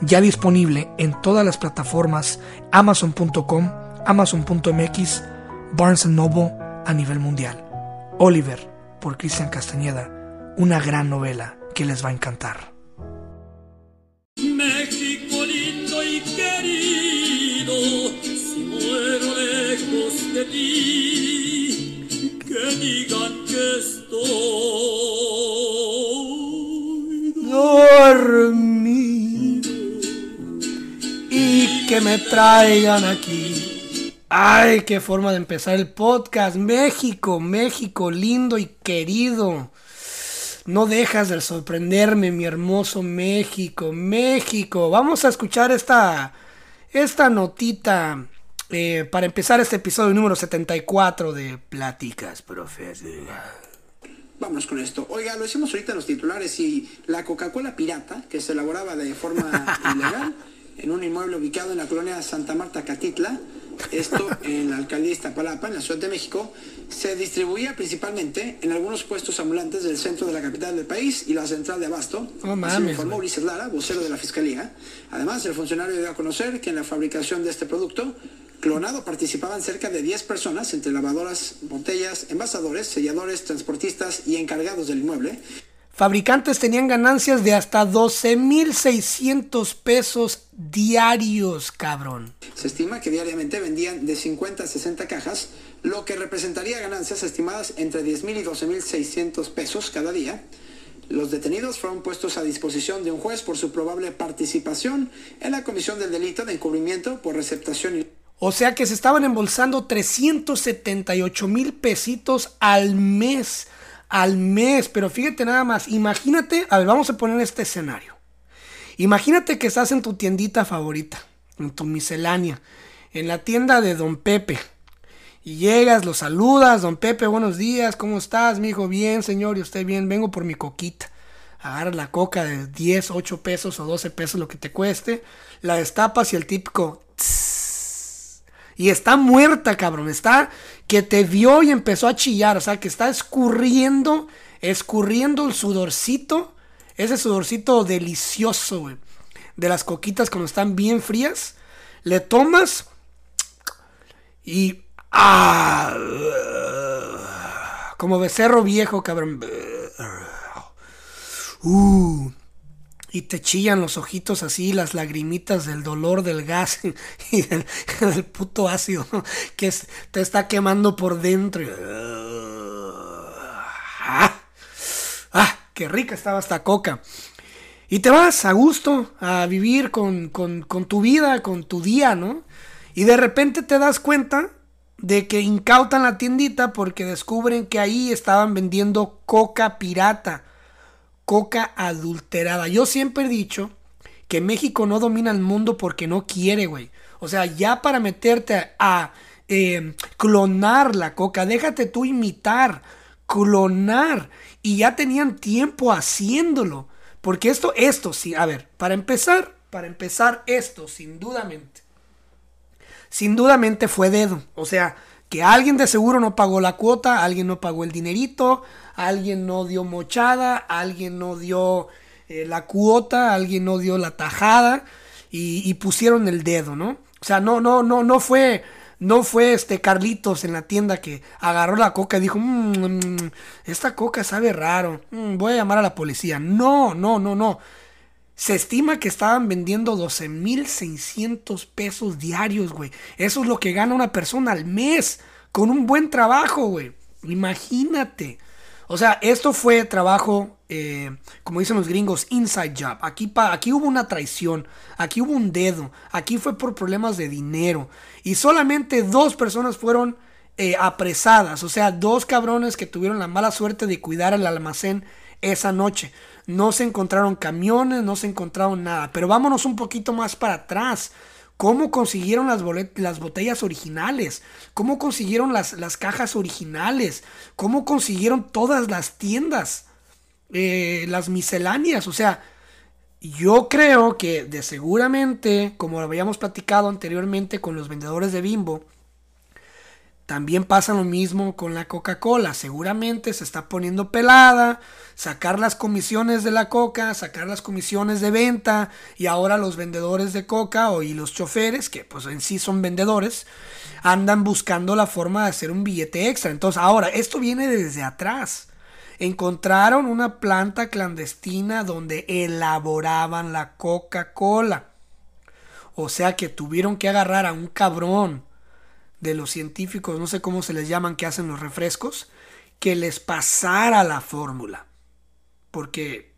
ya disponible en todas las plataformas amazon.com, amazon.mx, Barnes Noble a nivel mundial. Oliver, por Cristian Castañeda, una gran novela que les va a encantar. México lindo y querido, si muero lejos de ti, que digan que estoy y que me traigan aquí. Ay, qué forma de empezar el podcast. México, México, lindo y querido. No dejas de sorprenderme, mi hermoso México, México. Vamos a escuchar esta, esta notita eh, para empezar este episodio número 74 de Pláticas Profesionales. Vámonos con esto. Oiga, lo hicimos ahorita en los titulares y la Coca-Cola pirata, que se elaboraba de forma ilegal, en un inmueble ubicado en la colonia Santa Marta Catitla, esto en la alcaldía de Iztapalapa, en la Ciudad de México, se distribuía principalmente en algunos puestos ambulantes del centro de la capital del país y la central de Abasto. así lo informó Ulises Lara, vocero de la Fiscalía. Además, el funcionario dio a conocer que en la fabricación de este producto clonado participaban cerca de 10 personas, entre lavadoras, botellas, envasadores, selladores, transportistas y encargados del inmueble. Fabricantes tenían ganancias de hasta 12.600 pesos diarios, cabrón. Se estima que diariamente vendían de 50 a 60 cajas, lo que representaría ganancias estimadas entre 10.000 y 12.600 pesos cada día. Los detenidos fueron puestos a disposición de un juez por su probable participación en la comisión del delito de encubrimiento por receptación y... O sea que se estaban embolsando 378 mil pesitos al mes al mes. Pero fíjate nada más, imagínate, a ver, vamos a poner este escenario. Imagínate que estás en tu tiendita favorita, en tu miscelánea, en la tienda de Don Pepe. Y llegas, lo saludas, Don Pepe, buenos días, ¿cómo estás? Mi hijo, bien, señor, y usted bien, vengo por mi coquita. Agarras la coca de 10, 8 pesos o 12 pesos, lo que te cueste, la destapas y el típico... y está muerta, cabrón, está que te vio y empezó a chillar, o sea, que está escurriendo, escurriendo el sudorcito, ese sudorcito delicioso, güey, de las coquitas cuando están bien frías, le tomas y... ¡Ah! Como becerro viejo, cabrón. Uh, y te chillan los ojitos así, las lagrimitas del dolor del gas y del, puto ácido que te está quemando por dentro. ¡Ah! ¡Ah! ¡Qué rica estaba esta coca! Y te vas a gusto a vivir con, con tu vida, con tu día, ¿no? Y de repente te das cuenta de que incautan la tiendita porque descubren que ahí estaban vendiendo coca pirata coca adulterada. Yo siempre he dicho que México no domina el mundo porque no quiere, güey. O sea, ya para meterte a, eh, clonar la coca, déjate tú imitar, clonar. Y ya tenían tiempo haciéndolo. Porque esto, esto sí, a ver, para empezar, para empezar esto, sin dudamente. Sin dudamente fue dedo. O sea, que alguien de seguro no pagó la cuota, alguien no pagó el dinerito, alguien no dio mochada, alguien no dio eh, la cuota, alguien no dio la tajada y, pusieron el dedo, ¿no? O sea, no, no, no, no fue, no fue este Carlitos en la tienda que agarró la coca y dijo, mmm, esta coca sabe raro, mm, voy a llamar a la policía. No, no, no, no. Se estima que estaban vendiendo 12.600 pesos diarios, güey. Eso es lo que gana una persona al mes con un buen trabajo, güey. Imagínate. O sea, esto fue trabajo, eh, como dicen los gringos, inside job. Aquí, aquí hubo una traición, aquí hubo un dedo, aquí fue por problemas de dinero. Y solamente dos personas fueron eh, apresadas. O sea, dos cabrones que tuvieron la mala suerte de cuidar el almacén esa noche. No se encontraron camiones, no se encontraron nada. Pero vámonos un poquito más para atrás. ¿Cómo consiguieron las, las botellas originales? ¿Cómo consiguieron las, las, cajas originales? ¿Cómo consiguieron todas las tiendas? Eh, las misceláneas. O sea, yo creo que de seguramente, como habíamos platicado anteriormente con los vendedores de Bimbo, también pasa lo mismo con la Coca-Cola. Seguramente se está poniendo pelada, sacar las comisiones de la Coca, sacar las comisiones de venta y ahora los vendedores de Coca o y los choferes, que pues en sí son vendedores, andan buscando la forma de hacer un billete extra. Entonces ahora, esto viene desde atrás. Encontraron una planta clandestina donde elaboraban la Coca-Cola. O sea que tuvieron que agarrar a un cabrón de los científicos, no sé cómo se les llaman, que hacen los refrescos, que les pasara la fórmula. Porque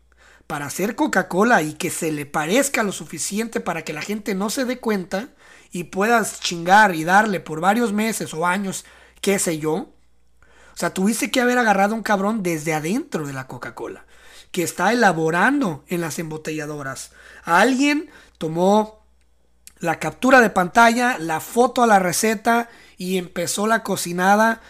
para hacer Coca-Cola y que se le parezca lo suficiente para que la gente no se dé cuenta y puedas chingar y darle por varios meses o años, qué sé yo. O sea, tuviste que haber agarrado un cabrón desde adentro de la Coca-Cola, que está elaborando en las embotelladoras. alguien tomó la captura de pantalla, la foto a la receta y empezó la cocinada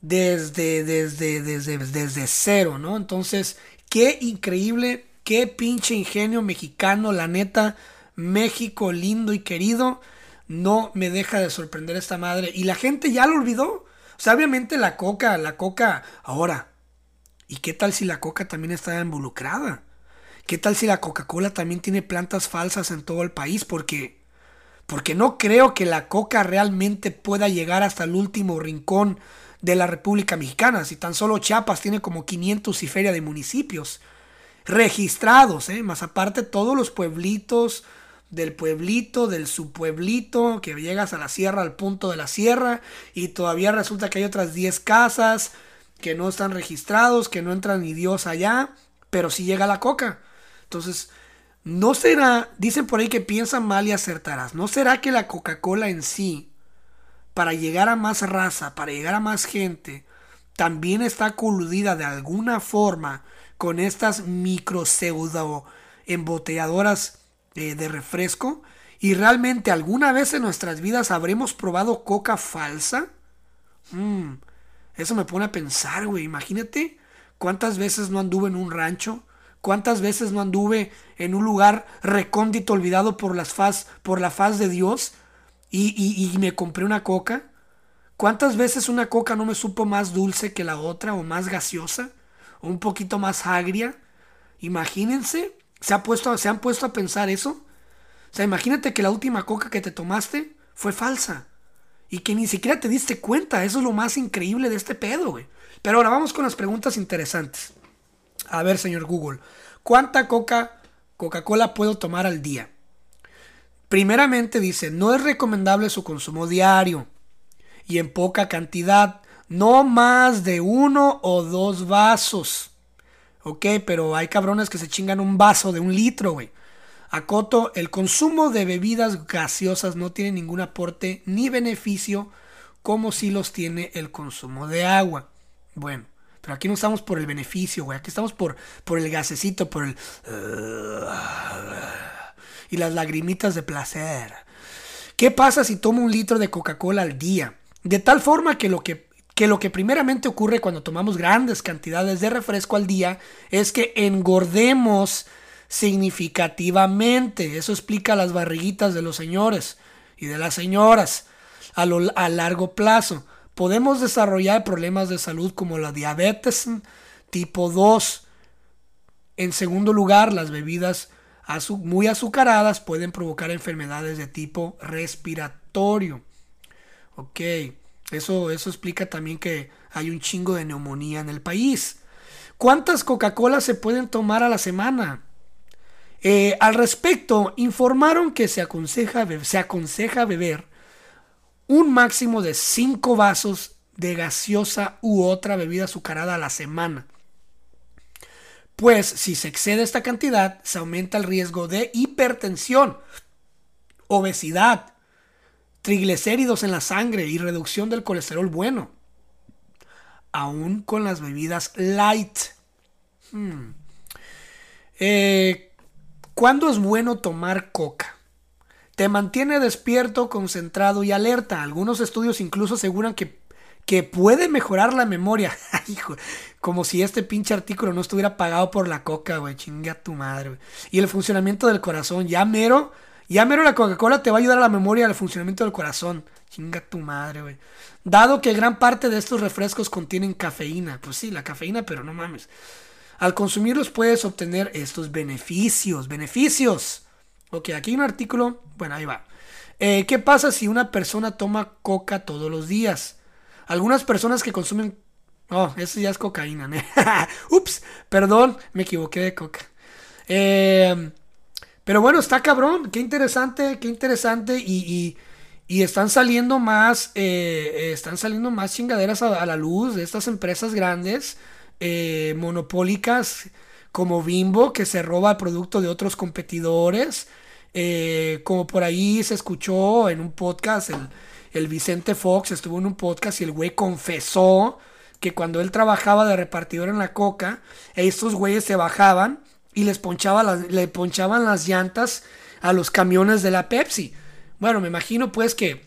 desde, desde, desde, desde cero, ¿no? Entonces, qué increíble, qué pinche ingenio mexicano, la neta, México lindo y querido, no me deja de sorprender esta madre. Y la gente ya lo olvidó. O sea, obviamente la coca, la coca, ahora, ¿y qué tal si la coca también está involucrada? ¿Qué tal si la Coca-Cola también tiene plantas falsas en todo el país? Porque porque no creo que la coca realmente pueda llegar hasta el último rincón de la República Mexicana, si tan solo Chiapas tiene como 500 y feria de municipios registrados, ¿eh? más aparte todos los pueblitos del pueblito, del subpueblito, que llegas a la sierra, al punto de la sierra, y todavía resulta que hay otras 10 casas que no están registrados, que no entran ni Dios allá, pero sí llega la coca. Entonces, ¿No será, dicen por ahí que piensan mal y acertarás, ¿no será que la Coca-Cola en sí, para llegar a más raza, para llegar a más gente, también está coludida de alguna forma con estas micro pseudo embotelladoras eh, de refresco? ¿Y realmente alguna vez en nuestras vidas habremos probado coca falsa? Mm, eso me pone a pensar, güey. Imagínate cuántas veces no anduve en un rancho ¿Cuántas veces no anduve en un lugar recóndito, olvidado por, las faz, por la faz de Dios y, me compré una coca? ¿Cuántas veces una coca no me supo más dulce que la otra o más gaseosa o un poquito más agria? Imagínense, ¿se, ha puesto, ¿se han puesto a pensar eso? O sea, imagínate que la última coca que te tomaste fue falsa y que ni siquiera te diste cuenta. Eso es lo más increíble de este pedo, güey. Pero ahora vamos con las preguntas interesantes. A ver, señor Google, ¿cuánta coca, Coca-Cola puedo tomar al día? Primeramente dice, no es recomendable su consumo diario y en poca cantidad, no más de uno o dos vasos. Ok, pero hay cabrones que se chingan un vaso de un litro, güey. Acoto, el consumo de bebidas gaseosas no tiene ningún aporte ni beneficio como si los tiene el consumo de agua. Bueno, pero aquí no estamos por el beneficio, güey. Aquí estamos por, por el gasecito, por el... y las lagrimitas de placer. ¿Qué pasa si tomo un litro de Coca-Cola al día? De tal forma que lo que, que lo que primeramente ocurre cuando tomamos grandes cantidades de refresco al día es que engordemos significativamente. Eso explica las barriguitas de los señores y de las señoras a, lo, a largo plazo podemos desarrollar problemas de salud como la diabetes tipo 2. En segundo lugar, las bebidas muy azucaradas pueden provocar enfermedades de tipo respiratorio. Ok, eso, eso explica también que hay un chingo de neumonía en el país. ¿Cuántas Coca-Cola se pueden tomar a la semana? Eh, al respecto, informaron que se aconseja, se aconseja beber un máximo de 5 vasos de gaseosa u otra bebida azucarada a la semana. Pues si se excede esta cantidad, se aumenta el riesgo de hipertensión, obesidad, triglicéridos en la sangre y reducción del colesterol bueno. Aún con las bebidas light. Hmm. Eh, ¿Cuándo es bueno tomar coca? Te mantiene despierto, concentrado y alerta. Algunos estudios incluso aseguran que, que puede mejorar la memoria. Hijo, como si este pinche artículo no estuviera pagado por la coca, güey. Chinga tu madre, güey. Y el funcionamiento del corazón. Ya mero, ya mero la Coca-Cola te va a ayudar a la memoria al funcionamiento del corazón. Chinga tu madre, güey. Dado que gran parte de estos refrescos contienen cafeína. Pues sí, la cafeína, pero no mames. Al consumirlos puedes obtener estos beneficios. Beneficios. Ok, aquí hay un artículo. Bueno, ahí va. Eh, ¿Qué pasa si una persona toma coca todos los días? Algunas personas que consumen... Oh, eso ya es cocaína. ¿no? Ups, perdón, me equivoqué de coca. Eh, pero bueno, está cabrón. Qué interesante, qué interesante. Y, y, están saliendo más... Eh, están saliendo más chingaderas a, a, la luz de estas empresas grandes. monopólicas como Bimbo que se roba el producto de otros competidores. Eh, como por ahí se escuchó en un podcast, el, Vicente Fox estuvo en un podcast y el güey confesó que cuando él trabajaba de repartidor en la coca, estos güeyes se bajaban y les ponchaba le ponchaban las llantas a los camiones de la Pepsi. Bueno, me imagino pues que,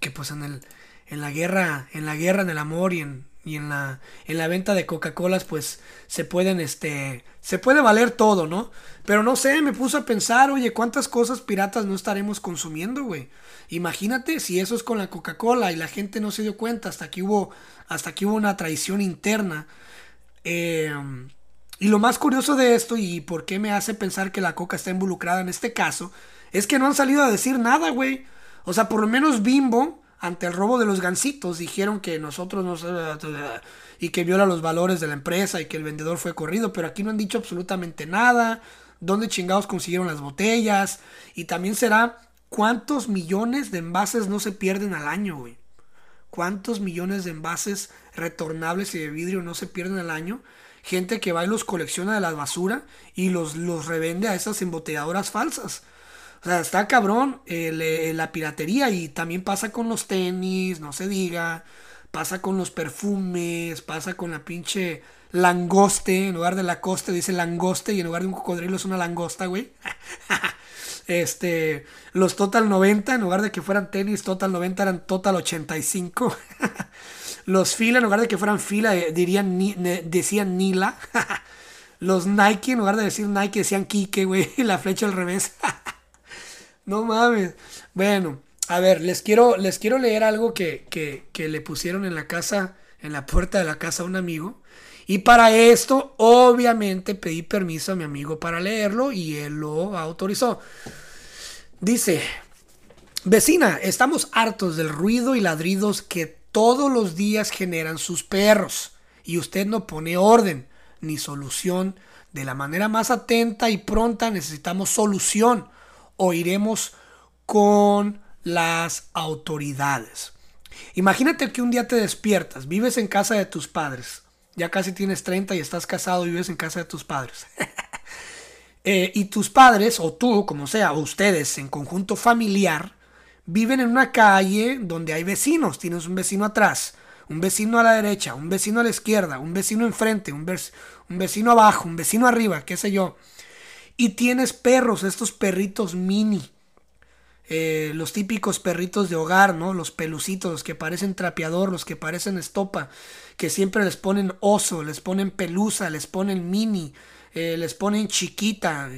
que pues en, el, en la guerra, en la guerra, en el amor y en, y en la, en la venta de Coca-Colas pues se pueden, este, se puede valer todo, ¿no? Pero no sé, me puse a pensar, oye, ¿cuántas cosas piratas no estaremos consumiendo, güey? Imagínate si eso es con la Coca-Cola y la gente no se dio cuenta hasta que hubo, hasta que hubo una traición interna. Em, y lo más curioso de esto y por qué me hace pensar que la Coca está involucrada en este caso, es que no han salido a decir nada, güey. O sea, por lo menos Bimbo ante el robo de los gansitos dijeron que nosotros no y que viola los valores de la empresa y que el vendedor fue corrido, pero aquí no han dicho absolutamente nada. ¿Dónde chingados consiguieron las botellas? Y también será cuántos millones de envases no se pierden al año, güey. ¿Cuántos millones de envases retornables y de vidrio no se pierden al año? Gente que va y los colecciona de la basura y los, los revende a esas embotelladoras falsas. O sea, está cabrón eh, la piratería y también pasa con los tenis, no se diga. Pasa con los perfumes, pasa con la pinche langoste. En lugar de la coste dice langoste y en lugar de un cocodrilo es una langosta, güey. este, los Total 90, en lugar de que fueran tenis Total 90 eran Total 85. los fila, en lugar de que fueran fila, eh, dirían, decían Nila. los Nike, en lugar de decir Nike, decían Kike, güey. la flecha al revés. No mames. Bueno, a ver, les quiero, les quiero leer algo que, que, le pusieron en la casa, en la puerta de la casa a un amigo. Y para esto, obviamente, pedí permiso a mi amigo para leerlo y él lo autorizó. Dice, vecina, estamos hartos del ruido y ladridos que todos los días generan sus perros. Y usted no pone orden ni solución. De la manera más atenta y pronta necesitamos solución o iremos con las autoridades. Imagínate que un día te despiertas, vives en casa de tus padres, ya casi tienes 30 y estás casado y vives en casa de tus padres. Eh, y tus padres, o tú, como sea, o ustedes en conjunto familiar, viven en una calle donde hay vecinos. Tienes un vecino atrás, un vecino a la derecha, un vecino a la izquierda, un vecino enfrente, un, un vecino abajo, un vecino arriba, qué sé yo. Y tienes perros, estos perritos mini. Eh, los típicos perritos de hogar, ¿no? Los pelucitos, los que parecen trapeador, los que parecen estopa, que siempre les ponen oso, les ponen pelusa, les ponen mini, eh, les ponen chiquita.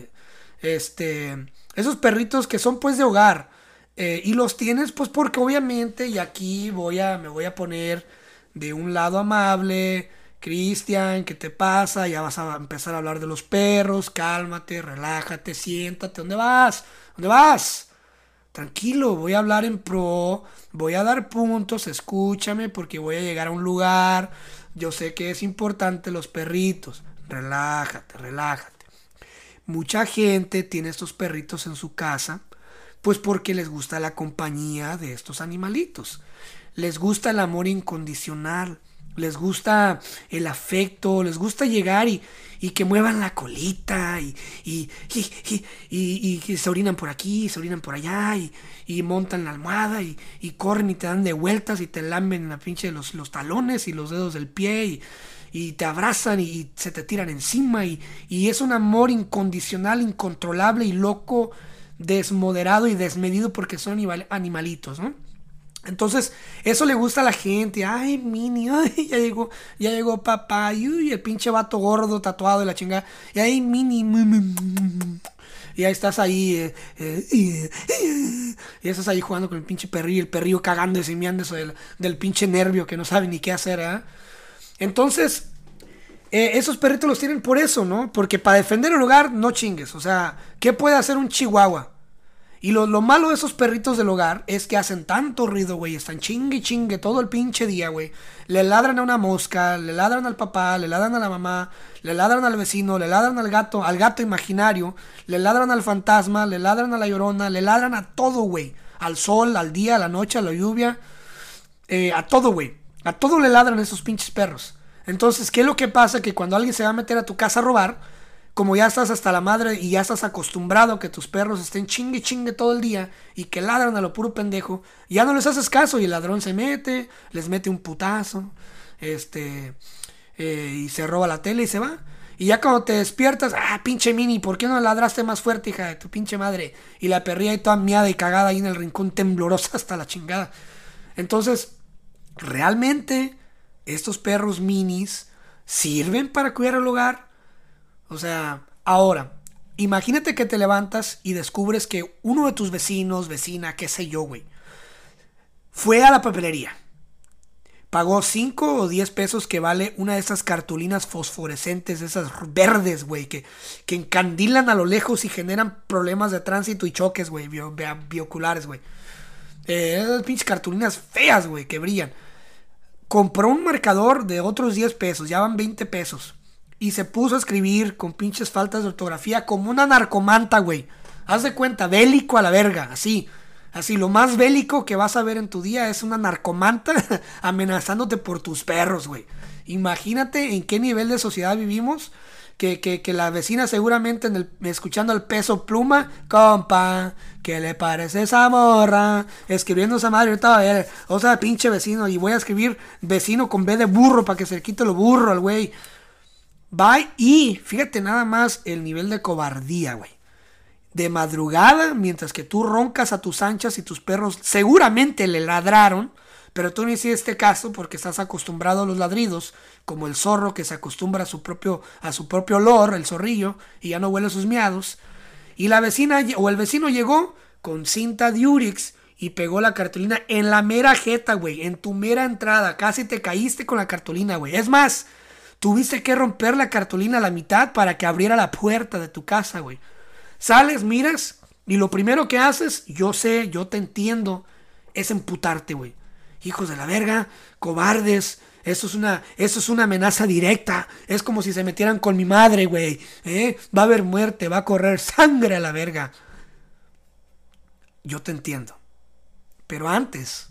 Este, esos perritos que son pues de hogar. Eh, y los tienes pues porque obviamente, y aquí voy a, me voy a poner de un lado amable, Cristian, ¿qué te pasa? Ya vas a empezar a hablar de los perros, cálmate, relájate, siéntate, ¿dónde vas? ¿Dónde vas? Tranquilo, voy a hablar en pro, voy a dar puntos, escúchame porque voy a llegar a un lugar, yo sé que es importante los perritos, relájate, relájate. Mucha gente tiene estos perritos en su casa, pues porque les gusta la compañía de estos animalitos, les gusta el amor incondicional les gusta el afecto, les gusta llegar y, que muevan la colita y, y, y, se orinan por aquí, se orinan por allá y, montan la almohada y, corren y te dan de vueltas y te lamben la pinche los, los talones y los dedos del pie y, te abrazan y se te tiran encima y, es un amor incondicional, incontrolable y loco desmoderado y desmedido porque son animal- animalitos, ¿no? Entonces, eso le gusta a la gente. Ay, Mini, ay, ya llegó, ya llegó papá. Y el pinche vato gordo, tatuado de la chingada. Y ay, Mini. mm, mm, mm, Y ahí estás ahí. eh, eh, eh, y estás ahí jugando con el pinche perrillo. Y el perrillo cagando y simiándose del, del pinche nervio que no sabe ni qué hacer, ¿ah? Entonces, esos perritos los tienen por eso, ¿no? Porque para defender el hogar, no chingues. O sea, ¿qué puede hacer un chihuahua? Y lo, lo malo de esos perritos del hogar es que hacen tanto ruido, güey. Están chingue chingue todo el pinche día, güey. Le ladran a una mosca, le ladran al papá, le ladran a la mamá, le ladran al vecino, le ladran al gato, al gato imaginario, le ladran al fantasma, le ladran a la llorona, le ladran a todo, güey. Al sol, al día, a la noche, a la lluvia. eh, a todo, güey. A todo le ladran esos pinches perros. Entonces, ¿qué es lo que pasa? Que cuando alguien se va a meter a tu casa a robar, como ya estás hasta la madre y ya estás acostumbrado a que tus perros estén chingue chingue todo el día y que ladran a lo puro pendejo, ya no les haces caso y el ladrón se mete, les mete un putazo, este, eh, y se roba la tele y se va. Y ya cuando te despiertas, ah, pinche mini, ¿por qué no ladraste más fuerte, hija de tu pinche madre? Y la perría ahí toda miada y cagada ahí en el rincón temblorosa hasta la chingada. Entonces, realmente estos perros minis sirven para cuidar el hogar. O sea, ahora, imagínate que te levantas y descubres que uno de tus vecinos, vecina, qué sé yo, güey, fue a la papelería. Pagó 5 o 10 pesos que vale una de esas cartulinas fosforescentes, esas verdes, güey, que, que encandilan a lo lejos y generan problemas de tránsito y choques, güey, bio- bio- bioculares, güey. Eh, esas pinches cartulinas feas, güey, que brillan. Compró un marcador de otros 10 pesos, ya van 20 pesos. Y se puso a escribir con pinches faltas de ortografía como una narcomanta, güey. Haz de cuenta, bélico a la verga, así. Así, lo más bélico que vas a ver en tu día es una narcomanta amenazándote por tus perros, güey. Imagínate en qué nivel de sociedad vivimos. Que, que, que la vecina seguramente en el, escuchando el peso pluma, compa, ¿qué le parece esa morra? Escribiendo esa madre, ahorita va a ver, o sea, pinche vecino, y voy a escribir vecino con B de burro para que se le quite lo burro al güey. Bye, y fíjate nada más el nivel de cobardía, güey de madrugada, mientras que tú roncas a tus anchas y tus perros seguramente le ladraron, pero tú no hiciste caso porque estás acostumbrado a los ladridos, como el zorro que se acostumbra a su propio, a su propio olor, el zorrillo, y ya no huele sus miados. Y la vecina o el vecino llegó con cinta Diurix y pegó la cartulina en la mera jeta, güey, en tu mera entrada. Casi te caíste con la cartulina, güey. Es más, tuviste que romper la cartulina a la mitad para que abriera la puerta de tu casa, güey. Sales, miras, y lo primero que haces, yo sé, yo te entiendo, es emputarte, güey. Hijos de la verga, cobardes. Eso es una, eso es una amenaza directa. Es como si se metieran con mi madre, güey. ¿eh? Va a haber muerte, va a correr sangre a la verga. Yo te entiendo. Pero antes,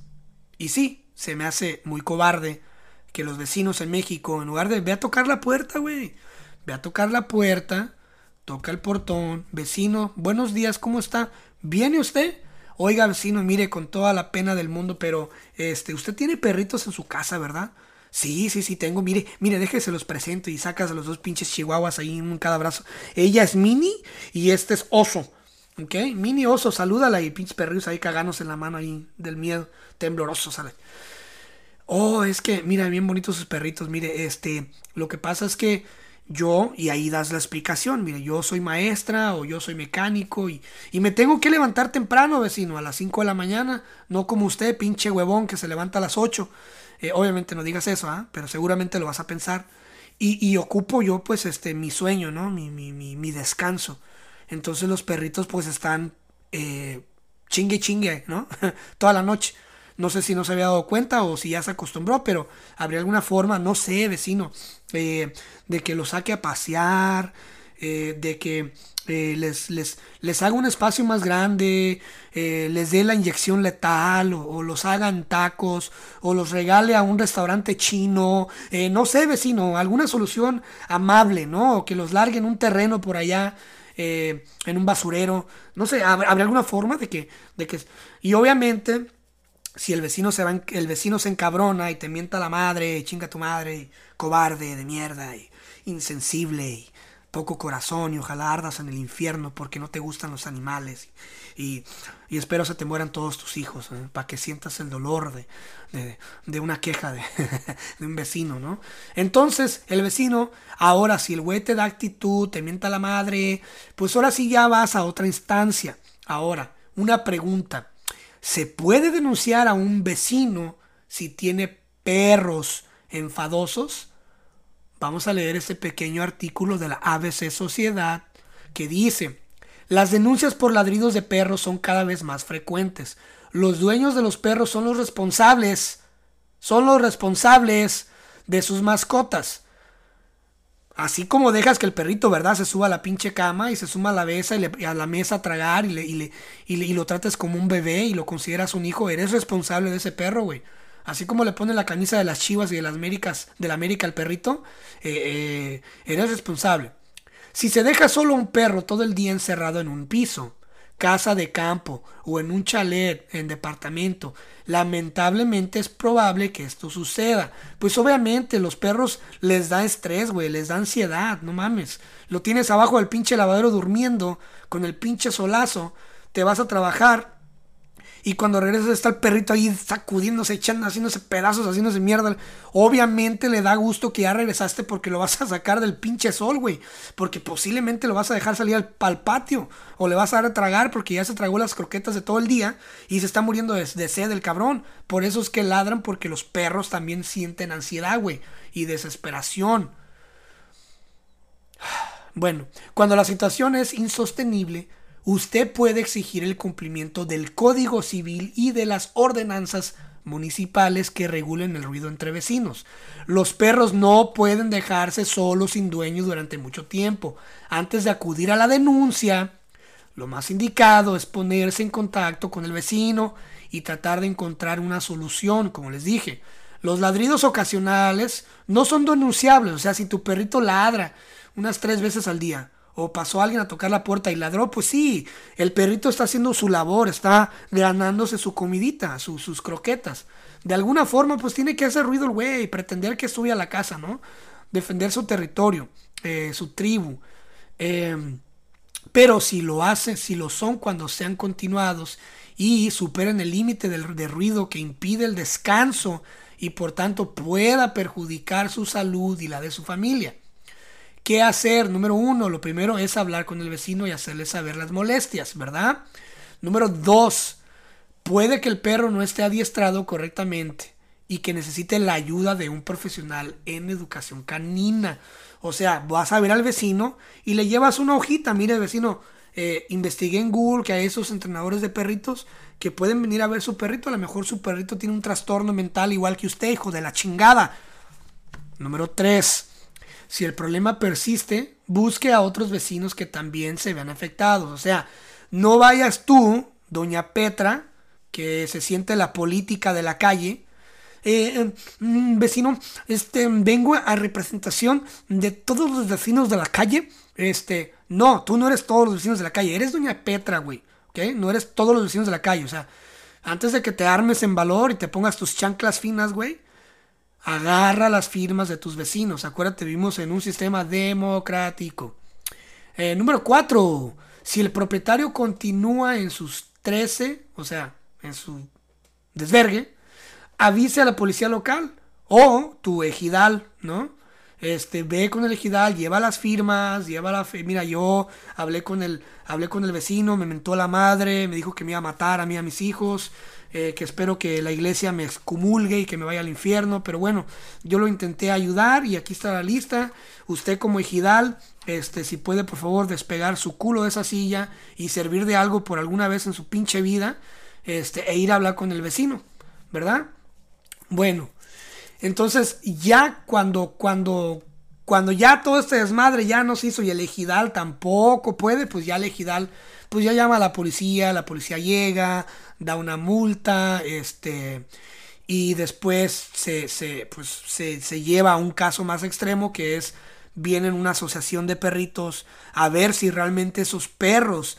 y sí, se me hace muy cobarde que los vecinos en México, en lugar de ve a tocar la puerta, güey. Ve a tocar la puerta, toca el portón, vecino, buenos días, ¿cómo está? ¿Viene usted? Oiga, vecino, mire, con toda la pena del mundo, pero este, usted tiene perritos en su casa, ¿verdad? Sí, sí, sí, tengo. Mire, mire, déjese los presento y sacas a los dos pinches chihuahuas ahí en cada brazo. Ella es Mini y este es Oso. ¿Ok? Mini Oso, salúdala y pinches perrillos ahí cagándose en la mano ahí del miedo, tembloroso, sale. Oh, es que, mira, bien bonitos sus perritos. Mire, este, lo que pasa es que yo, y ahí das la explicación, mire, yo soy maestra o yo soy mecánico y, y me tengo que levantar temprano, vecino, a las 5 de la mañana, no como usted, pinche huevón, que se levanta a las 8. Eh, obviamente no digas eso, ¿ah? pero seguramente lo vas a pensar. Y, y ocupo yo, pues, este, mi sueño, ¿no? Mi, mi, mi, mi descanso. Entonces los perritos, pues, están eh, chingue chingue, ¿no? Toda la noche. No sé si no se había dado cuenta o si ya se acostumbró, pero habría alguna forma, no sé, vecino, eh, de que los saque a pasear, eh, de que eh, les, les, les haga un espacio más grande, les dé la inyección letal o, los haga en tacos o los regale a un restaurante chino, no sé, vecino, alguna solución amable, ¿no? O que los largue en un terreno por allá. en un basurero, no sé, ¿hab- ¿habría alguna forma de que, de que, y obviamente, si el vecino se va, el vecino se encabrona y te mienta la madre, chinga tu madre, cobarde de mierda, insensible, y poco corazón y ojalá ardas en el infierno porque no te gustan los animales. Y, y espero se te mueran todos tus hijos, ¿eh? para que sientas el dolor de, de, de una queja de, de, un vecino, ¿no? Entonces, el vecino, ahora si el güey te da actitud, te mienta la madre, pues ahora sí ya vas a otra instancia. Ahora, una pregunta. ¿Se puede denunciar a un vecino si tiene perros enfadosos? Vamos a leer este pequeño artículo de la ABC Sociedad que dice, las denuncias por ladridos de perros son cada vez más frecuentes. Los dueños de los perros son los responsables, son los responsables de sus mascotas. Así como dejas que el perrito, ¿verdad? Se suba a la pinche cama y se suma a la mesa y, a la mesa a tragar y, le, y, le, y, lo tratas como un bebé y lo consideras un hijo, eres responsable de ese perro, güey. Así como le pones la camisa de las chivas y de las Américas, de la América al perrito, eh, eh, eres responsable. Si se deja solo un perro todo el día encerrado en un piso, casa de campo o en un chalet, en departamento, lamentablemente es probable que esto suceda. Pues obviamente los perros les da estrés, güey, les da ansiedad, no mames. Lo tienes abajo del pinche lavadero durmiendo con el pinche solazo, te vas a trabajar y cuando regresas está el perrito ahí sacudiéndose, echando, haciéndose pedazos, haciéndose mierda. Obviamente le da gusto que ya regresaste porque lo vas a sacar del pinche sol, güey. Porque posiblemente lo vas a dejar salir al, al, patio. O le vas a dar a tragar porque ya se tragó las croquetas de todo el día y se está muriendo de, de sed el cabrón. Por eso es que ladran porque los perros también sienten ansiedad, güey. Y desesperación. Bueno, cuando la situación es insostenible, usted puede exigir el cumplimiento del Código Civil y de las ordenanzas municipales que regulen el ruido entre vecinos. Los perros no pueden dejarse solos sin dueño durante mucho tiempo. Antes de acudir a la denuncia, lo más indicado es ponerse en contacto con el vecino y tratar de encontrar una solución, como les dije. Los ladridos ocasionales no son denunciables, o sea, si tu perrito ladra unas tres veces al día, o pasó alguien a tocar la puerta y ladró, pues sí, el perrito está haciendo su labor, está ganándose su comidita, sus croquetas. De alguna forma, pues tiene que hacer ruido el güey, pretender que sube a la casa, ¿no? Defender su territorio, eh, su tribu. Eh, pero si lo hace, si lo son cuando sean continuados y superen el límite de ruido que impide el descanso y por tanto pueda perjudicar su salud y la de su familia. ¿Qué hacer? Número uno, lo primero es hablar con el vecino y hacerle saber las molestias, ¿verdad? Número dos, puede que el perro no esté adiestrado correctamente y que necesite la ayuda de un profesional en educación canina. O sea, vas a ver al vecino y le llevas una hojita. Mire, vecino, eh, investigué en Google que hay esos entrenadores de perritos que pueden venir a ver su perrito. A lo mejor su perrito tiene un trastorno mental igual que usted, hijo de la chingada. Número 3. Si el problema persiste, busque a otros vecinos que también se vean afectados. O sea, no vayas tú, doña Petra, que se siente la política de la calle. Eh, mm, vecino, este, vengo a representación de todos los vecinos de la calle. Este, no, tú no eres todos los vecinos de la calle, eres doña Petra, güey. ¿Ok? No eres todos los vecinos de la calle. O sea, antes de que te armes en valor y te pongas tus chanclas finas, güey, Agarra las firmas de tus vecinos. Acuérdate, vivimos en un sistema democrático. Eh, número 4. Si el propietario continúa en sus 13, o sea, en su desvergue, avise a la policía local o tu ejidal, ¿no? Este, ve con el ejidal, lleva las firmas, lleva la mira, yo hablé con el hablé con el vecino, me mentó la madre, me dijo que me iba a matar a mí a mis hijos. Eh, que espero que la iglesia me excomulgue y que me vaya al infierno, pero bueno, yo lo intenté ayudar y aquí está la lista. Usted como ejidal, este, si puede por favor despegar su culo de esa silla y servir de algo por alguna vez en su pinche vida, este, e ir a hablar con el vecino, ¿verdad? Bueno, entonces ya cuando, cuando, cuando ya todo este desmadre ya no se hizo y el ejidal tampoco puede, pues ya el ejidal, pues ya llama a la policía, la policía llega, da una multa, este, y después se, se, pues, se, se lleva a un caso más extremo que es, vienen una asociación de perritos a ver si realmente esos perros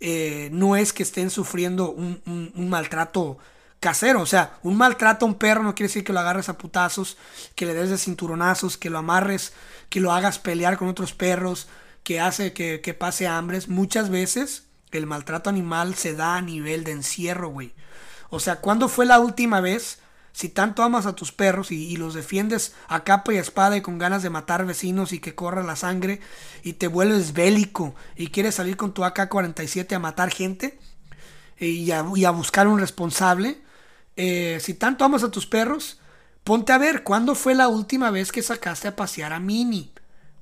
eh, no es que estén sufriendo un, un, un maltrato casero. O sea, un maltrato a un perro no quiere decir que lo agarres a putazos, que le des de cinturonazos, que lo amarres, que lo hagas pelear con otros perros, que hace que, que pase hambres. Muchas veces el maltrato animal se da a nivel de encierro, güey. O sea, ¿cuándo fue la última vez? Si tanto amas a tus perros y, los defiendes a capa y espada y con ganas de matar vecinos y que corra la sangre y te vuelves bélico y quieres salir con tu AK-47 a matar gente y a, y a buscar un responsable, eh, si tanto amas a tus perros, ponte a ver cuándo fue la última vez que sacaste a pasear a Mini,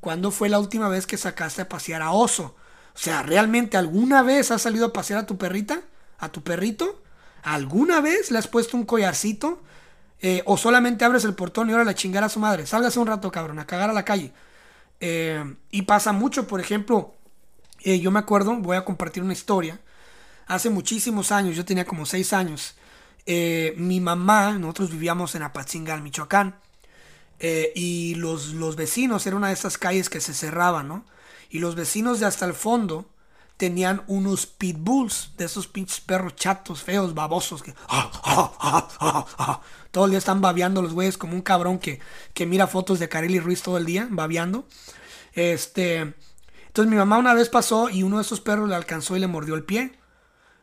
cuándo fue la última vez que sacaste a pasear a Oso. O sea, ¿realmente alguna vez has salido a pasear a tu perrita? ¿A tu perrito? ¿Alguna vez le has puesto un collarcito? Eh, o solamente abres el portón y ahora la chingar a su madre. Sálgase un rato, cabrón, a cagar a la calle. Eh, y pasa mucho, por ejemplo, eh, yo me acuerdo, voy a compartir una historia. Hace muchísimos años, yo tenía como 6 años. Mi mamá, nosotros vivíamos en Apatzingal, Michoacán. y los, los vecinos, era una de esas calles que se cerraban, ¿no? Y los vecinos de hasta el fondo tenían unos pitbulls, de esos pinches perros chatos, feos, babosos, que todo el día están babeando los güeyes como un cabrón que, que mira fotos de Kareli Ruiz todo el día, babeando. Este, entonces mi mamá una vez pasó y uno de esos perros le alcanzó y le mordió el pie.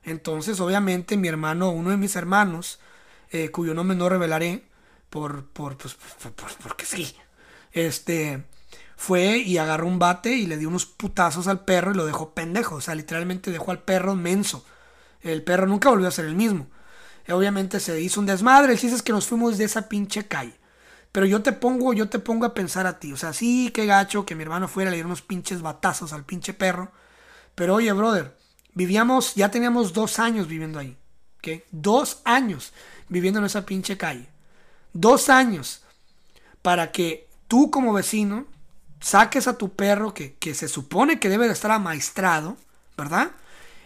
Entonces, obviamente, mi hermano, uno de mis hermanos, eh, cuyo nombre no revelaré, por, por, pues, por, por, porque sí, este, fue y agarró un bate y le dio unos putazos al perro y lo dejó pendejo. O sea, literalmente dejó al perro menso. El perro nunca volvió a ser el mismo. Obviamente se hizo un desmadre. El chiste es que nos fuimos de esa pinche calle. Pero yo te pongo, yo te pongo a pensar a ti. O sea, sí, qué gacho que mi hermano fuera a le unos pinches batazos al pinche perro. Pero oye, brother, vivíamos, ya teníamos dos años viviendo ahí. ¿Qué? Dos años viviendo en esa pinche calle. Dos años para que tú como vecino saques a tu perro que, que se supone que debe de estar amaestrado, ¿verdad?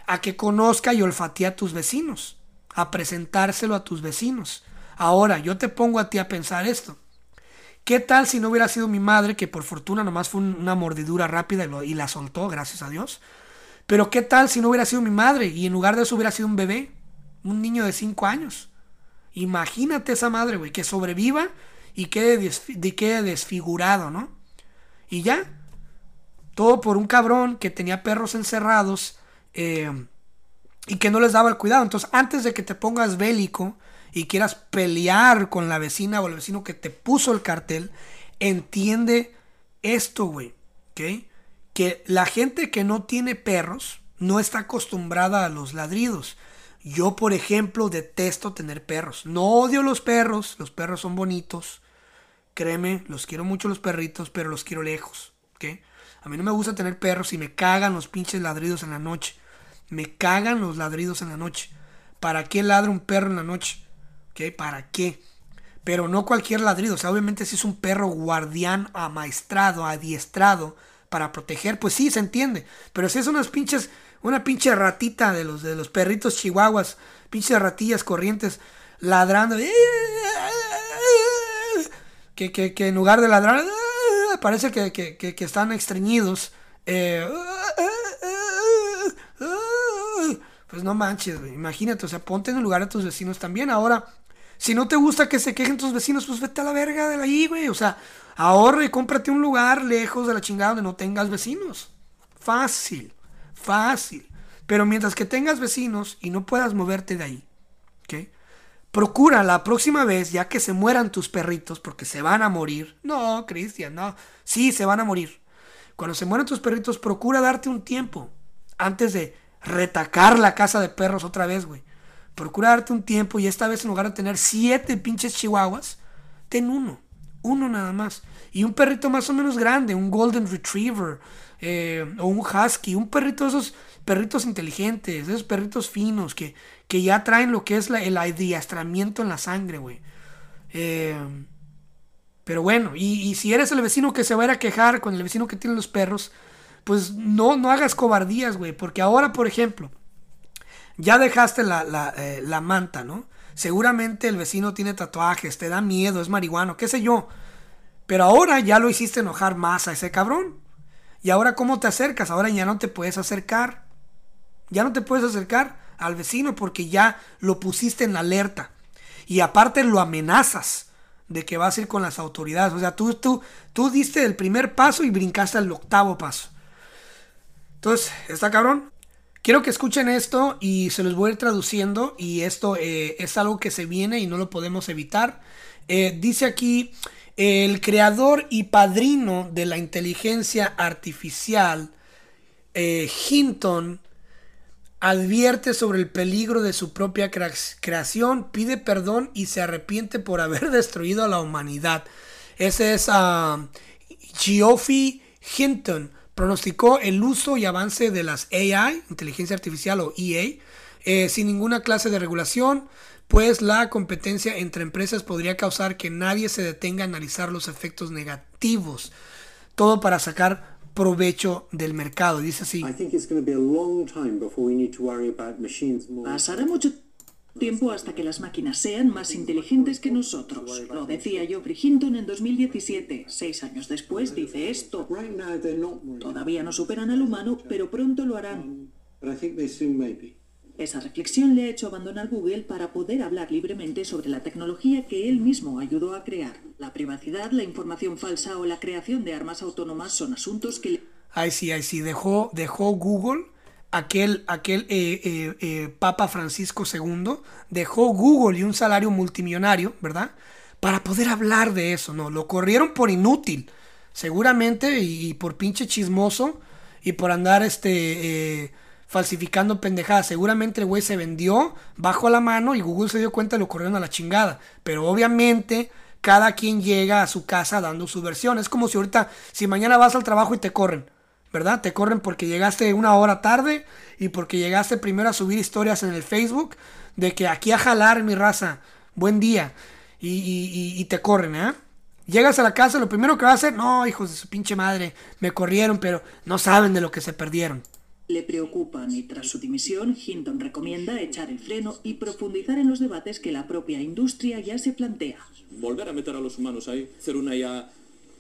A que conozca y olfatee a tus vecinos, a presentárselo a tus vecinos. Ahora, yo te pongo a ti a pensar esto. ¿Qué tal si no hubiera sido mi madre, que por fortuna nomás fue una mordidura rápida y, la soltó, gracias a Dios? Pero ¿qué tal si no hubiera sido mi madre y en lugar de eso hubiera sido un bebé? Un niño de 5 años. Imagínate esa madre, güey, que sobreviva y quede, quede desfigurado, ¿no? Y ya. Todo por un cabrón que tenía perros encerrados eh, y que no les daba el cuidado. Entonces, antes de que te pongas bélico y quieras pelear con la vecina o el vecino que te puso el cartel, entiende esto, güey. Que la gente que no tiene perros no está acostumbrada a los ladridos. Yo, por ejemplo, detesto tener perros. No odio los perros, los perros son bonitos. Créeme, los quiero mucho los perritos, pero los quiero lejos. ¿ok? A mí no me gusta tener perros y me cagan los pinches ladridos en la noche. Me cagan los ladridos en la noche. ¿Para qué ladra un perro en la noche? ¿Ok? ¿Para qué? Pero no cualquier ladrido. O sea, obviamente si es un perro guardián, amaestrado, adiestrado para proteger, pues sí, se entiende. Pero si es unas pinches, una pinche ratita de los, de los perritos chihuahuas, pinches ratillas corrientes, ladrando que, que, que en lugar de ladrar, ¡ah! parece que, que, están estreñidos. Eh, pues no manches. Imagínate, o sea, ponte en el lugar de tus vecinos también. Ahora, si no te gusta que se quejen tus vecinos, pues vete a la verga de ahí, güey. O sea, ahorra y cómprate un lugar lejos de la chingada donde no tengas vecinos. Fácil, fácil. Pero mientras que tengas vecinos y no puedas moverte de ahí, ¿ok? Procura la próxima vez, ya que se mueran tus perritos, porque se van a morir. No, Cristian, no. Sí, se van a morir. Cuando se mueran tus perritos, procura darte un tiempo antes de retacar la casa de perros otra vez, güey. Procura darte un tiempo y esta vez en lugar de tener siete pinches chihuahuas, ten uno. Uno nada más. Y un perrito más o menos grande, un golden retriever eh, o un husky, un perrito de esos perritos inteligentes, esos perritos finos que que ya traen lo que es el adiestramiento en la sangre, güey. Eh, pero bueno, y, y, si eres el vecino que se va a ir a quejar con el vecino que tiene los perros, pues no, no hagas cobardías, güey. Porque ahora, por ejemplo, ya dejaste la, la, eh, la manta, ¿no? Seguramente el vecino tiene tatuajes, te da miedo, es marihuano, qué sé yo. Pero ahora ya lo hiciste enojar más a ese cabrón. Y ahora, ¿cómo te acercas? Ahora ya no te puedes acercar. Ya no te puedes acercar al vecino porque ya lo pusiste en alerta. Y aparte lo amenazas de que vas a ir con las autoridades. O sea, tú, tú, tú diste el primer paso y brincaste al octavo paso. Entonces, ¿está cabrón? Quiero que escuchen esto y se los voy a ir traduciendo y esto eh, es algo que se viene y no lo podemos evitar. Eh, dice aquí, el creador y padrino de la inteligencia artificial, eh, Hinton, advierte sobre el peligro de su propia creación, pide perdón y se arrepiente por haber destruido a la humanidad. Ese es uh, Geoffrey Hinton, pronosticó el uso y avance de las AI, inteligencia artificial o EA, eh, sin ninguna clase de regulación, pues la competencia entre empresas podría causar que nadie se detenga a analizar los efectos negativos. Todo para sacar provecho del mercado. Dice así. Pasará mucho tiempo hasta que las máquinas sean más inteligentes que nosotros. Lo decía Geoffrey Hinton en 2017. Seis años después dice esto. Todavía no superan al humano, pero pronto lo harán. Esa reflexión le ha hecho abandonar Google para poder hablar libremente sobre la tecnología que él mismo ayudó a crear. La privacidad, la información falsa o la creación de armas autónomas son asuntos que... Ay, sí, ay, sí, dejó, dejó Google aquel, aquel eh, eh, eh, Papa Francisco II dejó Google y un salario multimillonario, ¿verdad? Para poder hablar de eso, ¿no? Lo corrieron por inútil, seguramente, y, por pinche chismoso, y por andar este, falsificando pendejadas. Seguramente el güey se vendió, bajo la mano, y Google se dio cuenta y lo corrieron a la chingada. Pero obviamente cada quien llega a su casa dando su versión. Es como si ahorita, si mañana vas al trabajo y te corren. ¿verdad? Te corren porque llegaste una hora tarde y porque llegaste primero a subir historias en el Facebook de que aquí a jalar mi raza, buen día, y, te corren, ¿eh? Llegas a la casa, lo primero que va a hacer, no, hijos de su pinche madre, me corrieron, pero no saben de lo que se perdieron. Le preocupan y tras su dimisión, Hinton recomienda echar el freno y profundizar en los debates que la propia industria ya se plantea. Volver a meter a los humanos ahí, hacer una ya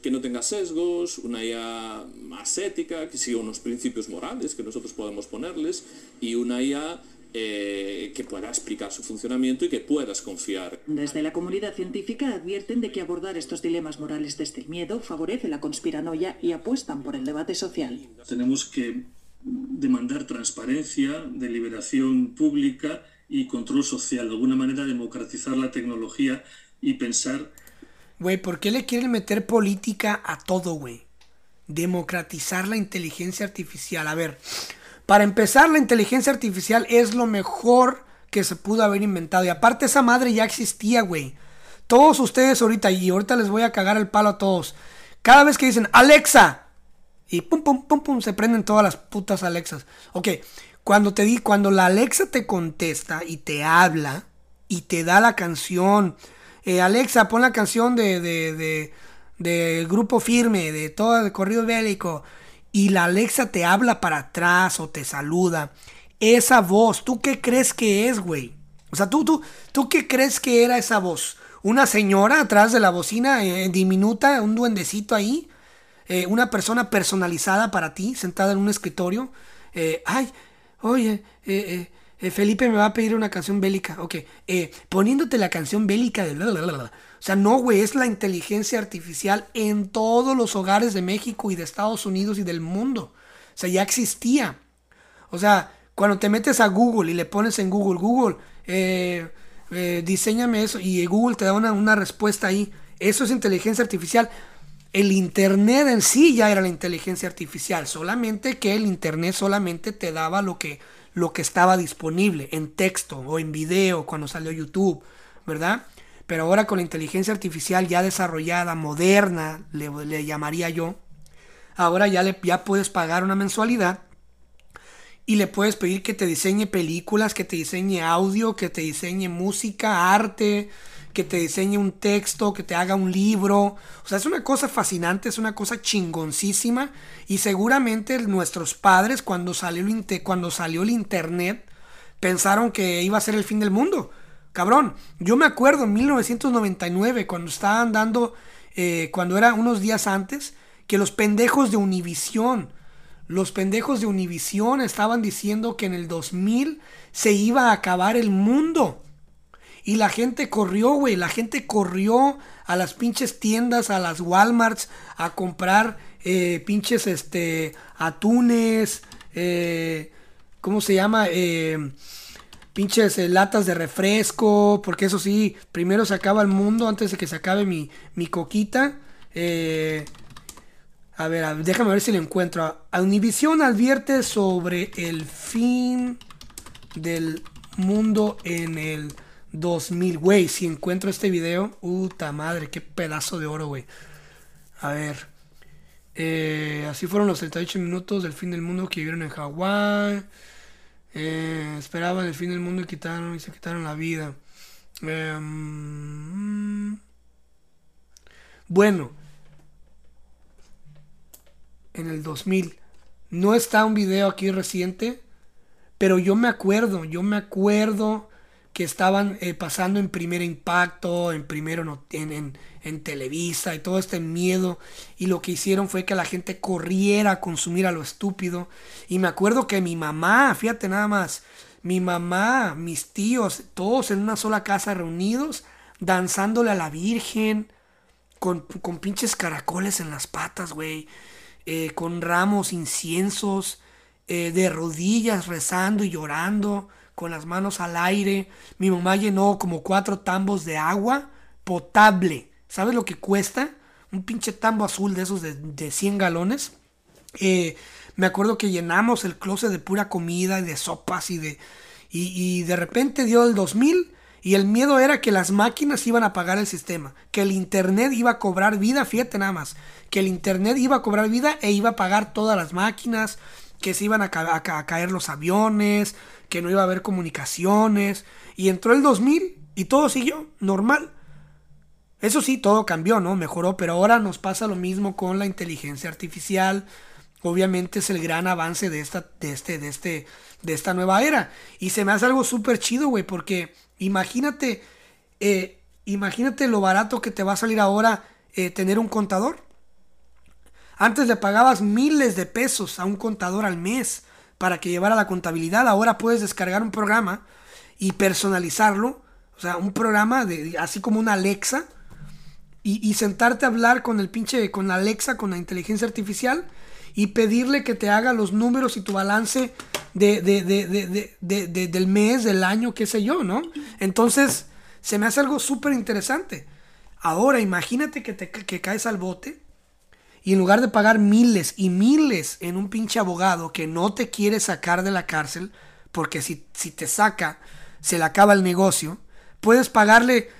que no tenga sesgos, una IA más ética, que siga unos principios morales que nosotros podemos ponerles y una IA eh, que pueda explicar su funcionamiento y que puedas confiar. Desde la comunidad científica advierten de que abordar estos dilemas morales desde el miedo favorece la conspiranoia y apuestan por el debate social. Tenemos que demandar transparencia, deliberación pública y control social, de alguna manera democratizar la tecnología y pensar Güey, ¿por qué le quieren meter política a todo, güey? Democratizar la inteligencia artificial. A ver, para empezar, la inteligencia artificial es lo mejor que se pudo haber inventado. Y aparte, esa madre ya existía, güey. Todos ustedes ahorita, y ahorita les voy a cagar el palo a todos. Cada vez que dicen Alexa, y pum, pum, pum, pum, se prenden todas las putas Alexas. Ok, cuando te di, cuando la Alexa te contesta y te habla y te da la canción eh, Alexa, pon la canción de, de, de, Grupo Firme, de todo el corrido bélico, y la Alexa te habla para atrás o te saluda, esa voz, ¿tú qué crees que es, güey? O sea, ¿tú, tú, ¿tú qué crees que era esa voz? ¿Una señora atrás de la bocina eh, diminuta, un duendecito ahí? Eh, ¿Una persona personalizada para ti, sentada en un escritorio? ay, oye, eh, eh, Felipe me va a pedir una canción bélica. Ok, eh, poniéndote la canción bélica de... O sea, no, güey, es la inteligencia artificial en todos los hogares de México y de Estados Unidos y del mundo. O sea, ya existía. O sea, cuando te metes a Google y le pones en Google, Google, eh, eh diseñame eso, y Google te da una, una respuesta ahí. Eso es inteligencia artificial. El Internet en sí ya era la inteligencia artificial, solamente que el Internet solamente te daba lo que lo que estaba disponible en texto o en video cuando salió YouTube, ¿verdad? Pero ahora con la inteligencia artificial ya desarrollada, moderna, le, llamaría yo, ahora ya, le, ya puedes pagar una mensualidad y le puedes pedir que te diseñe películas, que te diseñe audio, que te diseñe música, arte, que te diseñe un texto, que te haga un libro. O sea, es una cosa fascinante, es una cosa chingoncísima. Y seguramente nuestros padres, cuando salió el, cuando salió el internet, pensaron que iba a ser el fin del mundo. Cabrón, yo me acuerdo en 1999, cuando estaban dando, eh, cuando era unos días antes, que los pendejos de Univisión, los pendejos de Univisión estaban diciendo que en el 2000 se iba a acabar el mundo. Y la gente corrió, güey. La gente corrió a las pinches tiendas, a las Walmarts, a comprar eh, pinches este, atunes, eh, ¿cómo se llama? Eh, pinches latas de refresco, porque eso sí, primero se acaba el mundo antes de que se acabe mi, mi coquita. Eh, a ver, a ver, déjame ver si lo encuentro. Univision advierte sobre el fin del mundo en el 2000. Güey, si encuentro este video, puta madre, qué pedazo de oro, güey. A ver. Eh, así fueron los 38 minutos del fin del mundo que vivieron en Hawái. Eh, esperaban el fin del mundo y quitaron y se quitaron la vida. Em, bueno, en el 2000. No está un video aquí reciente, pero yo me acuerdo, yo me acuerdo que estaban eh, pasando en primer impacto, en primero no- en, Televisa y todo este miedo. Y lo que hicieron fue que la gente corriera a consumir a lo estúpido. Y me acuerdo que mi mamá, fíjate nada más, mi mamá, mis tíos, todos en una sola casa reunidos, danzándole a la Virgen, con, con pinches caracoles en las patas, güey. eh, con ramos, inciensos, eh, de rodillas, rezando y llorando, con las manos al aire. Mi mamá llenó como cuatro tambos de agua potable. ¿Sabes lo que cuesta? Un pinche tambo azul de esos de, de 100 galones. Eh, me acuerdo que llenamos el closet de pura comida y de sopas y de... Y, de repente dio el 2000 y el miedo era que las máquinas iban a apagar el sistema, que el internet iba a cobrar vida, fíjate nada más, que el internet iba a cobrar vida e iba a apagar todas las máquinas, que se iban a caer los aviones, que no iba a haber comunicaciones. Y entró el 2000 y todo siguió normal. Eso sí, todo cambió, ¿no? Mejoró, pero ahora nos pasa lo mismo con la inteligencia artificial. Obviamente es el gran avance de esta, de este, de este, de esta nueva era. Y se me hace algo súper chido, güey, porque imagínate, eh, imagínate lo barato que te va a salir ahora eh, tener un contador. Antes le pagabas miles de pesos a un contador al mes para que llevara la contabilidad. Ahora puedes descargar un programa y personalizarlo. O sea, un programa de, así como una Alexa. Y, sentarte a hablar con el pinche, con la Alexa, con la inteligencia artificial. Y pedirle que te haga los números y tu balance de- de- de- del mes, del año, qué sé yo, ¿no? Entonces, se me hace algo súper interesante. Ahora, imagínate que, te, que caes al bote y en lugar de pagar miles y miles en un pinche abogado que no te quiere sacar de la cárcel, porque si, si te saca, se le acaba el negocio, puedes pagarle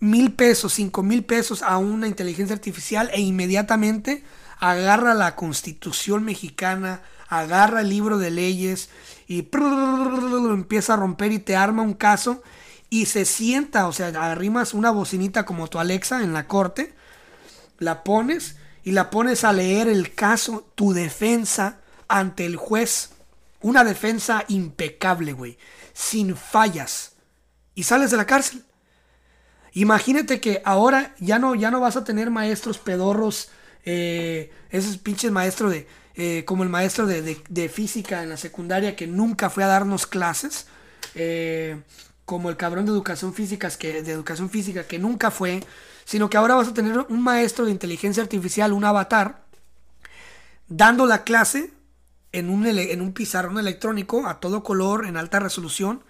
mil pesos, cinco mil pesos a una inteligencia artificial e inmediatamente agarra la constitución mexicana, agarra el libro de leyes y empieza a romper y te arma un caso y se sienta, o sea, arrimas una bocinita como tu Alexa en la corte, la pones y la pones a leer el caso, tu defensa ante el juez. Una defensa impecable, güey, sin fallas. Y sales de la cárcel. Imagínate que ahora ya no, ya no vas a tener maestros pedorros, eh, esos pinches maestros de, eh, como el maestro de, de- física en la secundaria que nunca fue a darnos clases, eh, como el cabrón de educación física que, de educación física que nunca fue, sino que ahora vas a tener un maestro de inteligencia artificial, un avatar, dando la clase en un, en un pizarrón electrónico a todo color, en alta resolución,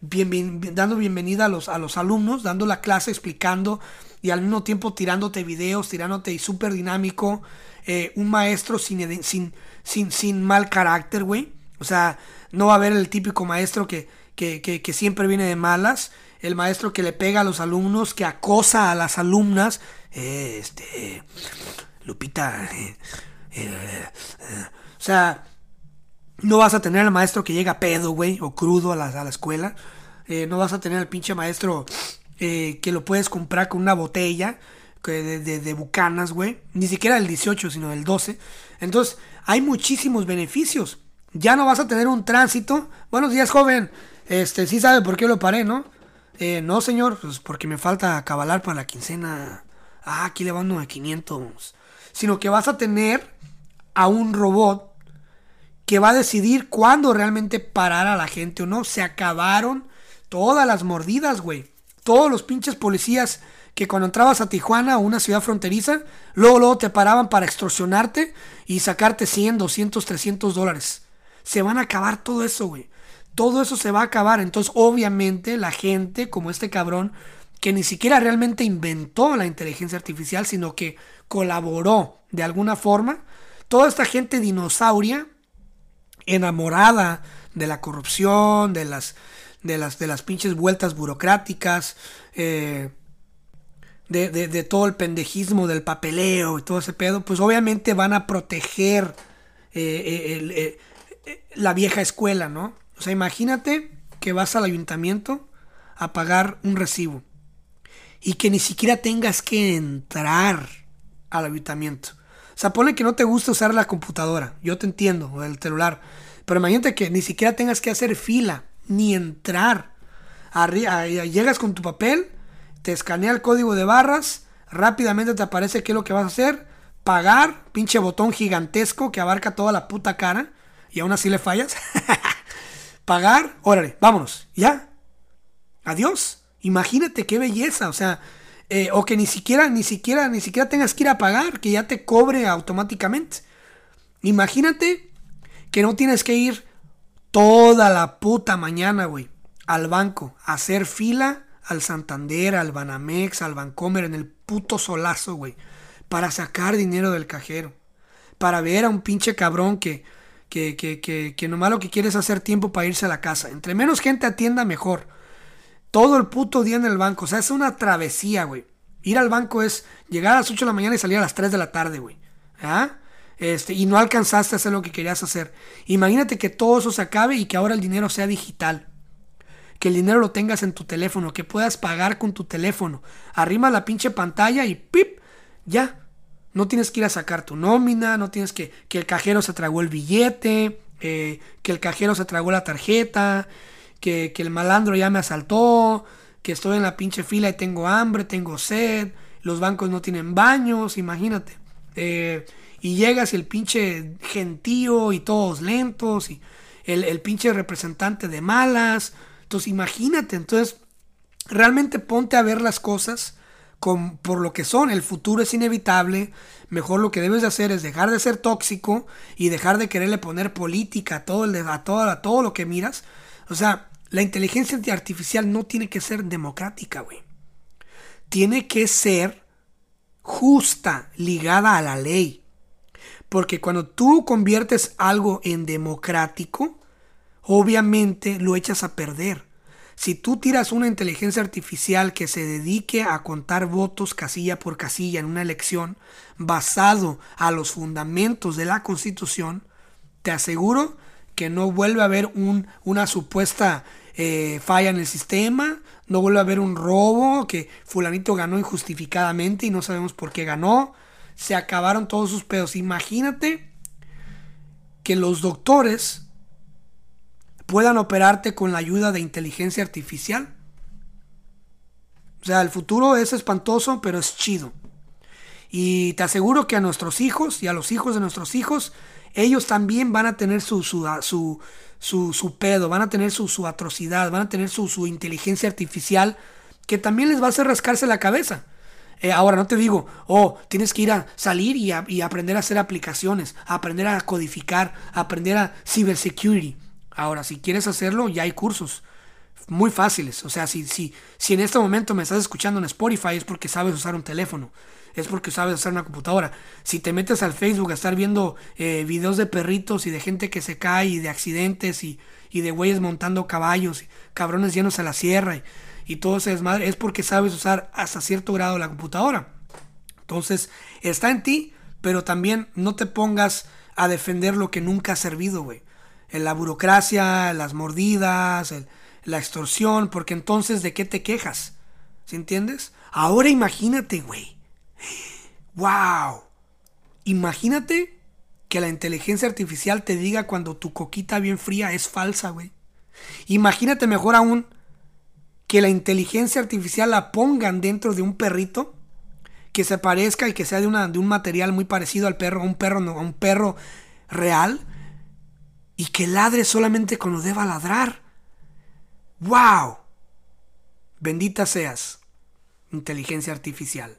dando bienvenida a los, a los alumnos, dando la clase, explicando y al mismo tiempo tirándote videos, tirándote y súper dinámico. eh, un maestro sin, sin, sin, sin mal carácter, güey. O sea, no va a haber el típico maestro que, que- que siempre viene de malas. El maestro que le pega a los alumnos, que acosa a las alumnas. Eh, este. Lupita. eh, eh, o sea, no vas a tener al maestro que llega pedo, güey, o crudo a la, a la escuela. No vas a tener al pinche maestro que lo puedes comprar con una botella de, de- de bucanas, güey. Ni siquiera el 18, sino el 12. Entonces, hay muchísimos beneficios. Ya no vas a tener un tránsito. Buenos días, joven. Este, sí sabe por qué lo paré, ¿no? Eh, no, señor, pues porque me falta cabalar para la quincena. Ah, aquí le van de 500. Sino que vas a tener a un robot que va a decidir cuándo realmente parar a la gente o no. Se acabaron todas las mordidas, güey. todos los pinches policías que cuando entrabas a Tijuana o una ciudad fronteriza, luego, luego te paraban para extorsionarte y sacarte 100, 200, 300 dólares. Se van a acabar todo eso, güey. Todo eso se va a acabar. Entonces, obviamente, la gente como este cabrón, que ni siquiera realmente inventó la inteligencia artificial, sino que colaboró de alguna forma, toda esta gente dinosauria, enamorada de la corrupción, de las, de las, de las pinches vueltas burocráticas, eh, de, todo el pendejismo del papeleo y todo ese pedo, pues obviamente van a proteger eh, eh, la vieja escuela, ¿no? O sea, imagínate que vas al ayuntamiento a pagar un recibo y que ni siquiera tengas que entrar al ayuntamiento. O sea, pone que no te gusta usar la computadora, yo te entiendo, o el celular, pero imagínate que ni siquiera tengas que hacer fila, ni entrar. llegas con tu papel, te escanea el código de barras, rápidamente te aparece qué es lo que vas a hacer, pagar, pinche botón gigantesco que abarca toda la puta cara, y aún así le fallas. pagar, órale, vámonos, ya. Adiós. Imagínate qué belleza, o sea, eh, o que ni siquiera, ni siquiera, ni siquiera tengas que ir a pagar, que ya te cobre automáticamente. Imagínate que no tienes que ir toda la puta mañana, güey, al banco, a hacer fila al Santander, al Banamex, al Bancomer en el puto solazo, güey, para sacar dinero del cajero, para ver a un pinche cabrón que, que, que, que, que nomás lo que quiere es hacer tiempo para irse a la casa. Entre menos gente atienda, mejor. Todo el puto día en el banco, o sea, es una travesía, güey. Ir al banco es llegar a las 8 de la mañana y salir a las 3 de la tarde, güey. ¿Ah? Este, y no alcanzaste a hacer lo que querías hacer. Imagínate que todo eso se acabe y que ahora el dinero sea digital. Que el dinero lo tengas en tu teléfono, que puedas pagar con tu teléfono. Arrima la pinche pantalla y ¡pip! Ya. No tienes que ir a sacar tu nómina, no tienes que que el cajero se tragó el billete, eh, que el cajero se tragó la tarjeta, que, que el malandro ya me asaltó, que estoy en la pinche fila y tengo hambre, tengo sed, los bancos no tienen baños, imagínate. Eh, y llegas el pinche gentío y todos lentos y el, pinche representante de malas. Entonces imagínate, entonces realmente ponte a ver las cosas por lo que son. El futuro es inevitable. Mejor lo que debes de hacer es dejar de ser tóxico y dejar de quererle poner política a todo, el, a todo, a todo lo que miras. O sea, la inteligencia artificial no tiene que ser democrática, güey. Tiene que ser justa, ligada a la ley. Porque cuando tú conviertes algo en democrático, obviamente lo echas a perder. Si tú tiras una inteligencia artificial que se dedique a contar votos casilla por casilla en una elección basado a los fundamentos de la constitución, te aseguro que no vuelve a haber un, una supuesta eh, falla en el sistema, no vuelve a haber un robo, que fulanito ganó injustificadamente y no sabemos por qué ganó se acabaron todos sus pedos. Imagínate que los doctores puedan operarte con la ayuda de inteligencia artificial. O sea, el futuro es espantoso, pero es chido. Y te aseguro que a nuestros hijos y a los hijos de nuestros hijos, ellos también van a tener su, su, su, su, pedo, van a tener su, su atrocidad, van a tener su, su inteligencia artificial, que también les va a hacer rascarse la cabeza. Eh, ahora no te digo, oh, tienes que ir a salir y, y, aprender a hacer aplicaciones, aprender a codificar, aprender a cybersecurity. Ahora, si quieres hacerlo, ya hay cursos muy fáciles. O sea, si, si, si en este momento me estás escuchando en Spotify es porque sabes usar un teléfono, es porque sabes usar una computadora. Si te metes al Facebook a estar viendo eh, videos de perritos y de gente que se cae y de accidentes y, y de güeyes montando caballos, y cabrones llenos a la sierra. Y, y todo ese desmadre, es porque sabes usar hasta cierto grado la computadora. Entonces, está en ti, pero también no te pongas a defender lo que nunca ha servido, güey. En la burocracia, las mordidas, la extorsión, porque entonces, ¿de qué te quejas? ¿Sí entiendes? Ahora imagínate, güey. ¡Wow! Imagínate que la inteligencia artificial te diga cuando tu coquita bien fría es falsa, güey. Imagínate mejor aún que la inteligencia artificial la pongan dentro de un perrito que se parezca y que sea de, de un material muy parecido al perro, a un perro, no, a un perro real, y que ladre solamente cuando deba ladrar. ¡Wow! Bendita seas, inteligencia artificial.